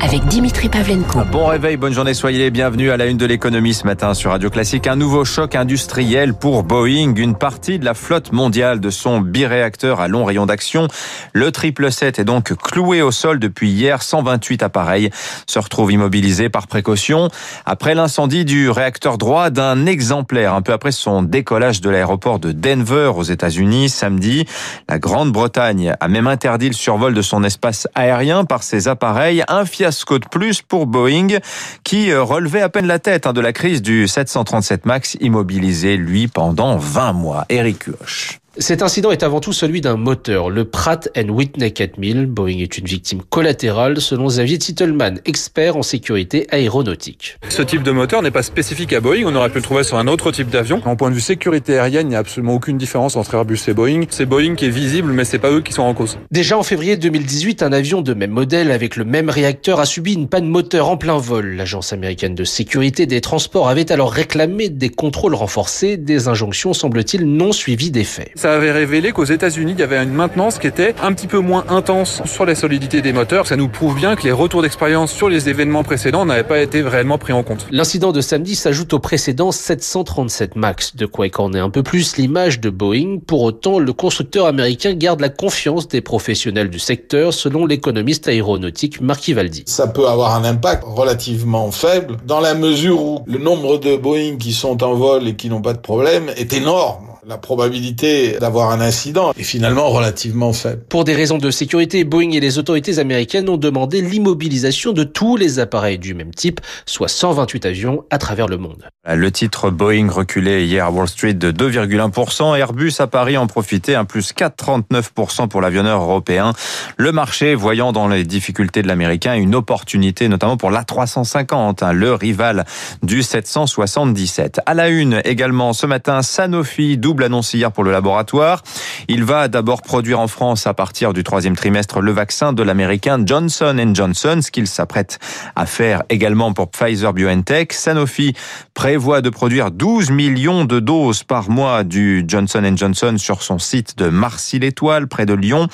avec Dimitri Pavlenko. Bon réveil, bonne journée, soyez les bienvenus à la une de l'économie ce matin sur Radio Classique. Un nouveau choc industriel pour Boeing. Une partie de la flotte mondiale de son biréacteur à long rayon d'action, le 777 est donc cloué au sol depuis hier. 128 appareils se retrouvent immobilisés par précaution après l'incendie du réacteur droit d'un exemplaire un peu après son décollage de l'aéroport de Denver aux États-Unis samedi. La Grande-Bretagne a même interdit le survol de son espace aérien par ses appareils. Un fiasco de plus pour Boeing qui euh, relevait à peine la tête hein, de la crise du 737 MAX immobilisé lui pendant 20 mois. Eric Huoch. Cet incident est avant tout celui d'un moteur, le Pratt Whitney 4000. Boeing est une victime collatérale selon Xavier Titelman, expert en sécurité aéronautique. Ce type de moteur n'est pas spécifique à Boeing, on aurait pu le trouver sur un autre type d'avion. En point de vue sécurité aérienne, il n'y a absolument aucune différence entre Airbus et Boeing. C'est Boeing qui est visible, mais c'est pas eux qui sont en cause. Déjà en février 2018, un avion de même modèle avec le même réacteur a subi une panne moteur en plein vol. L'agence américaine de sécurité des transports avait alors réclamé des contrôles renforcés, des injonctions semble-t-il non suivies d'effet ça avait révélé qu'aux États-Unis, il y avait une maintenance qui était un petit peu moins intense sur la solidité des moteurs. Ça nous prouve bien que les retours d'expérience sur les événements précédents n'avaient pas été réellement pris en compte. L'incident de samedi s'ajoute au précédent 737 MAX, de quoi écorner un peu plus l'image de Boeing. Pour autant, le constructeur américain garde la confiance des professionnels du secteur, selon l'économiste aéronautique Marc Ivaldi. Ça peut avoir un impact relativement faible, dans la mesure où le nombre de Boeing qui sont en vol et qui n'ont pas de problème est énorme la probabilité d'avoir un incident est finalement relativement faible. Pour des raisons de sécurité, Boeing et les autorités américaines ont demandé l'immobilisation de tous les appareils du même type, soit 128 avions à travers le monde. Le titre Boeing reculé hier à Wall Street de 2,1%. Airbus à Paris en profitait, un plus 4,39% pour l'avionneur européen. Le marché voyant dans les difficultés de l'américain une opportunité, notamment pour l'A350, hein, le rival du 777. À la une également ce matin, Sanofi double annonce hier pour le laboratoire. Il va d'abord produire en France à partir du troisième trimestre le vaccin de l'américain Johnson Johnson, ce qu'il s'apprête à faire également pour Pfizer BioNTech. Sanofi prévoit de produire 12 millions de doses par mois du Johnson Johnson sur son site de Marcy-l'Étoile, près de Lyon.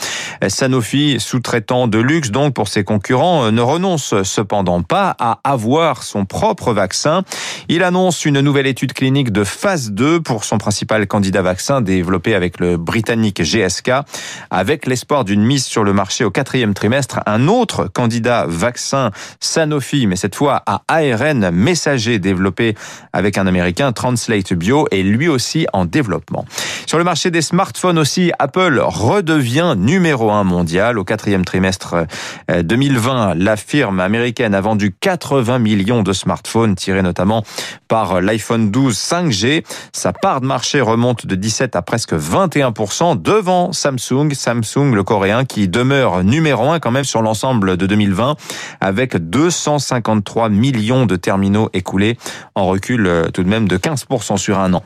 Sanofi, sous-traitant de luxe donc pour ses concurrents, ne renonce cependant pas à avoir son propre vaccin. Il annonce une nouvelle étude clinique de phase 2 pour son principal candidat vaccin développé avec le britannique GSK, avec l'espoir d'une mise sur le marché au quatrième trimestre. Un autre candidat vaccin Sanofi, mais cette fois à ARN messager développé avec un américain Translate Bio, est lui aussi en développement. Sur le marché des smartphones aussi, Apple redevient numéro un mondial. Au quatrième trimestre 2020, euh, la firme américaine a vendu 80 millions de smartphones tirés notamment par l'iPhone 12 5G. Sa part de marché remonte de 17 à presque 21% devant Samsung, Samsung le coréen qui demeure numéro 1 quand même sur l'ensemble de 2020 avec 253 millions de terminaux écoulés en recul euh, tout de même de 15% sur un an.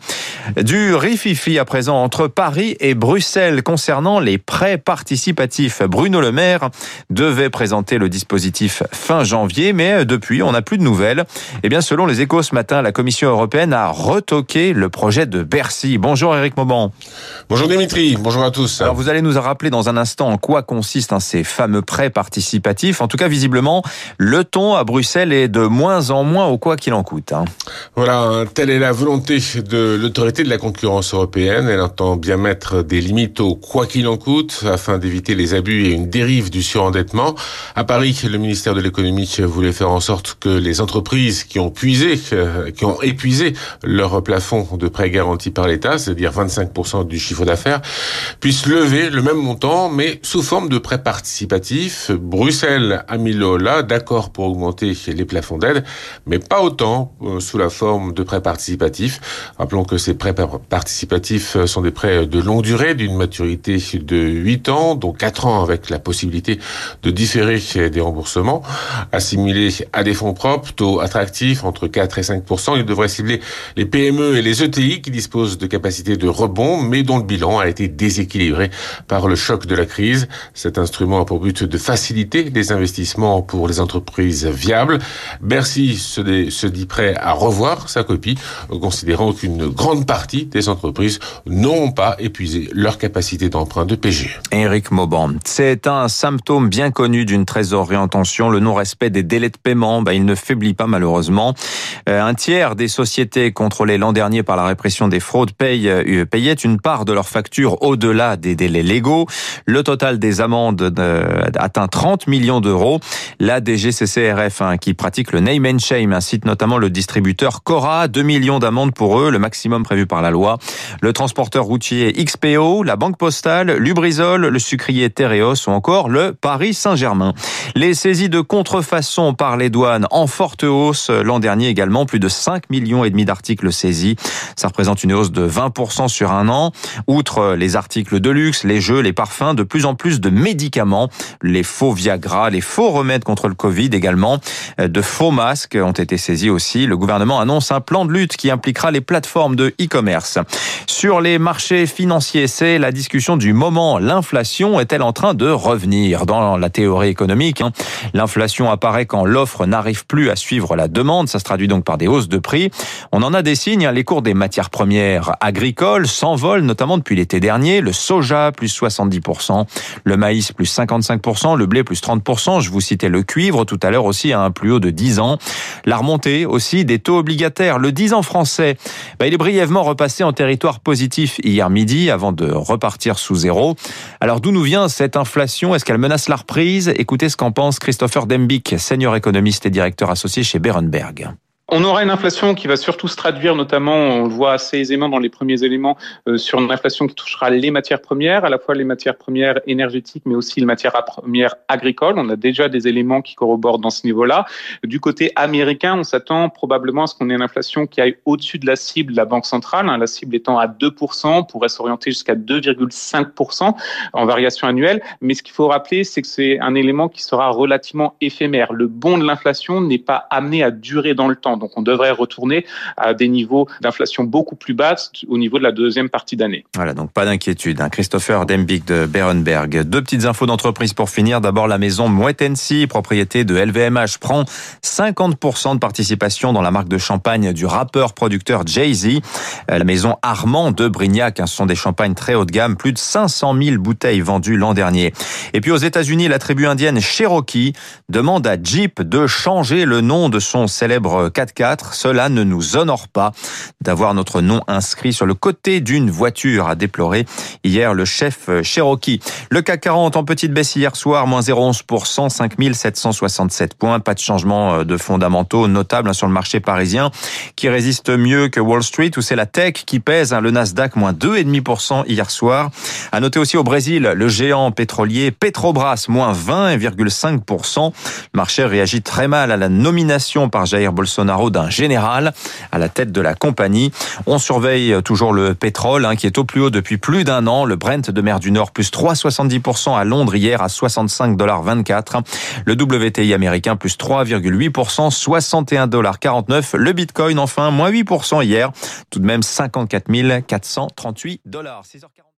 Du rififi à présent entre Paris et Bruxelles concernant les prêts participatifs. Bruno Le Maire devait présenter le dispositif fin janvier mais depuis on n'a plus de nouvelles. Eh bien selon les échos ce matin, la Commission européenne a retoqué le projet de Bercy. Bonjour Eric Mauban. Bonjour Dimitri, bonjour à tous. Alors vous allez nous rappeler dans un instant en quoi consistent hein, ces fameux prêts participatifs. En tout cas, visiblement, le ton à Bruxelles est de moins en moins au quoi qu'il en coûte. Hein. Voilà, telle est la volonté de l'autorité de la concurrence européenne. Elle entend bien mettre des limites au quoi qu'il en coûte afin d'éviter les abus et une dérive du surendettement. À Paris, le ministère de l'économie voulait faire en sorte que les entreprises qui ont puisé, euh, qui ont épuisé leur plafond de prêts garantis par l'État, c'est-à-dire 25% du chiffre d'affaires, puisse lever le même montant, mais sous forme de prêts participatifs. Bruxelles a mis là, d'accord pour augmenter les plafonds d'aide, mais pas autant euh, sous la forme de prêts participatifs. Rappelons que ces prêts participatifs sont des prêts de longue durée, d'une maturité de 8 ans, dont 4 ans avec la possibilité de différer des remboursements, assimilés à des fonds propres, taux attractifs entre 4 et 5% Ils devraient cibler les PME et les ETI qui disposent de capacités capacité de rebond, mais dont le bilan a été déséquilibré par le choc de la crise. Cet instrument a pour but de faciliter les investissements pour les entreprises viables. Bercy se, dit prêt à revoir sa copie, considérant qu'une grande partie des entreprises n'ont pas épuisé leur capacité d'emprunt de PG. Éric Mauban, c'est un symptôme bien connu d'une trésorerie en tension, le non-respect des délais de paiement. Bah, il ne faiblit pas malheureusement. Euh, un tiers des sociétés contrôlées l'an dernier par la répression des fraudes payent, euh, payaient une part de leurs factures au-delà des délais légaux. Le total des amendes euh, atteint 30 millions d'euros. La DGCCRF, hein, qui pratique le name and shame, incite notamment le distributeur Cora, 2 millions d'amendes pour eux, le maximum prévu par la loi. Le transporteur routier XPO, la banque postale, Lubrizol, le sucrier Tereos ou encore le Paris Saint-Germain. Les saisies de contrefaçon par les douanes en forte hausse l'an dernier également, plus de 5 millions et demi d'articles saisis. Ça représente une hausse de 20% sur un an. Outre les articles de luxe, les jeux, les parfums, de plus en plus de médicaments, les faux Viagra, les faux remèdes contre le Covid également, de faux masques ont été saisis aussi. Le gouvernement annonce un plan de lutte qui impliquera les plateformes de e-commerce. Sur les marchés financiers, c'est la discussion du moment. L'inflation est-elle en train de revenir? Dans la théorie économique, hein, l'inflation apparaît quand l'offre n'arrive plus à suivre la demande. Ça se traduit donc par des hausses de prix. On en a des signes. Hein. Les cours des matières premières agricoles s'envolent, notamment depuis l'été dernier. Le soja, plus 70%. Le maïs, plus 55%. Le blé, plus 30%. Je vous citais le cuivre tout à l'heure aussi à un plus haut de 10 ans. La remontée aussi des taux obligataires. Le 10 ans français, bah, il est brièvement repassé en territoire positif hier midi avant de repartir sous zéro. Alors d'où nous vient cette inflation? Est-ce qu'elle menace la reprise? Écoutez ce qu'en pense Christopher Dembick, senior économiste et directeur associé chez Berenberg. On aura une inflation qui va surtout se traduire, notamment, on le voit assez aisément dans les premiers éléments, euh, sur une inflation qui touchera les matières premières, à la fois les matières premières énergétiques, mais aussi les matières premières agricoles. On a déjà des éléments qui corroborent dans ce niveau-là. Du côté américain, on s'attend probablement à ce qu'on ait une inflation qui aille au-dessus de la cible de la Banque centrale, hein, la cible étant à 2%, pourrait s'orienter jusqu'à 2,5% en variation annuelle. Mais ce qu'il faut rappeler, c'est que c'est un élément qui sera relativement éphémère. Le bond de l'inflation n'est pas amené à durer dans le temps. Donc on devrait retourner à des niveaux d'inflation beaucoup plus basses au niveau de la deuxième partie d'année. Voilà, donc pas d'inquiétude. Hein. Christopher Dembick de Berenberg. Deux petites infos d'entreprise pour finir. D'abord, la maison Moetensi, propriété de LVMH, prend 50% de participation dans la marque de champagne du rappeur-producteur Jay-Z. La maison Armand de Brignac, hein, ce sont des champagnes très haut de gamme, plus de 500 000 bouteilles vendues l'an dernier. Et puis aux États-Unis, la tribu indienne Cherokee demande à Jeep de changer le nom de son célèbre 4 cela ne nous honore pas d'avoir notre nom inscrit sur le côté d'une voiture, a déploré hier le chef Cherokee. Le CAC 40 en petite baisse hier soir, moins 0,11%, 5767 points. Pas de changement euh, de fondamentaux notable hein, sur le marché parisien qui résiste mieux que Wall Street où c'est la tech qui pèse. Hein, le Nasdaq moins 2,5% hier soir. À noter aussi au Brésil, le géant pétrolier Petrobras moins 20,5%. Le marché réagit très mal à la nomination par Jair D'un général à la tête de la compagnie. On surveille toujours le pétrole hein, qui est au plus haut depuis plus d'un an. Le Brent de mer du Nord plus 3,70% à Londres hier à 65,24$. Le WTI américain plus 3,8%, 61,49$. Le Bitcoin enfin moins 8% hier, tout de même 54 438 dollars.